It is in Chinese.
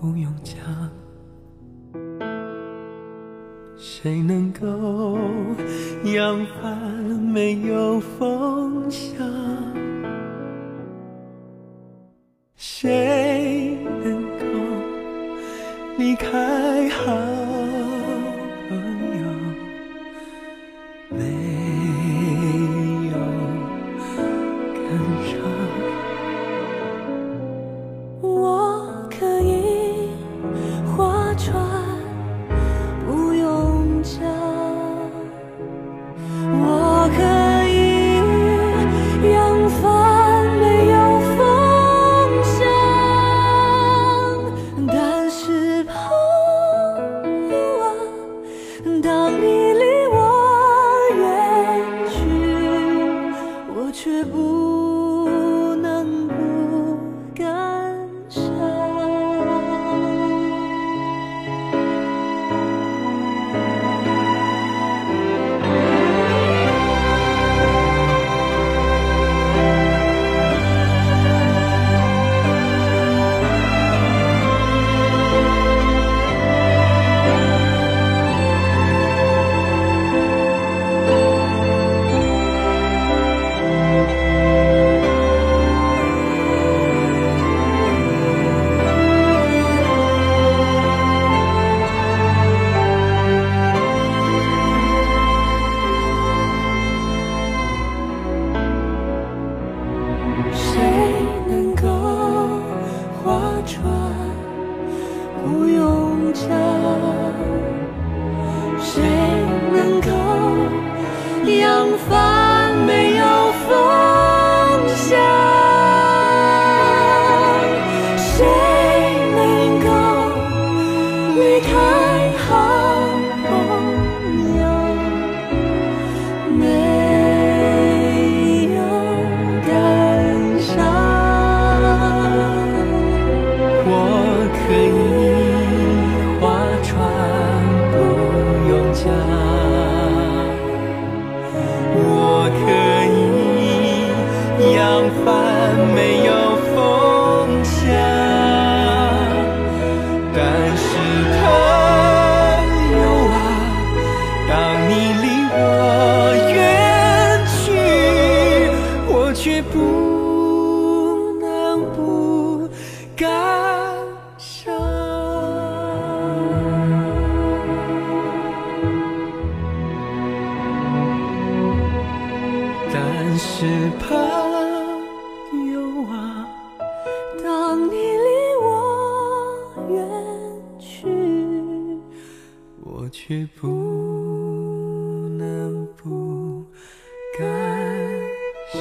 不用讲，谁能够扬帆？没有风向，谁能够离开海？不用讲谁能够扬帆扬帆没有风向啊，当你离我远去，我却不能不感伤。